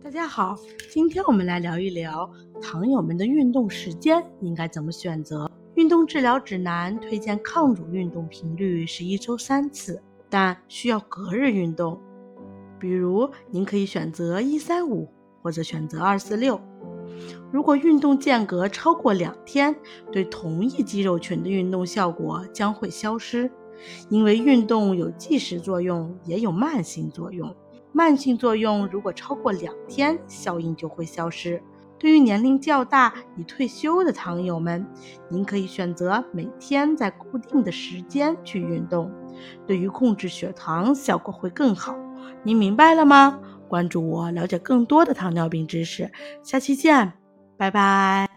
大家好，今天我们来聊一聊糖友们的运动时间应该怎么选择。运动治疗指南推荐抗阻运动频率是一周三次，但需要隔日运动。比如，您可以选择一三五或者选择二四六。如果运动间隔超过两天，对同一肌肉群的运动效果将会消失，因为运动有即时作用，也有慢性作用。慢性作用如果超过两天，效应就会消失。对于年龄较大、已退休的糖友们，您可以选择每天在固定的时间去运动，对于控制血糖效果会更好。您明白了吗？关注我，了解更多的糖尿病知识。下期见，拜拜。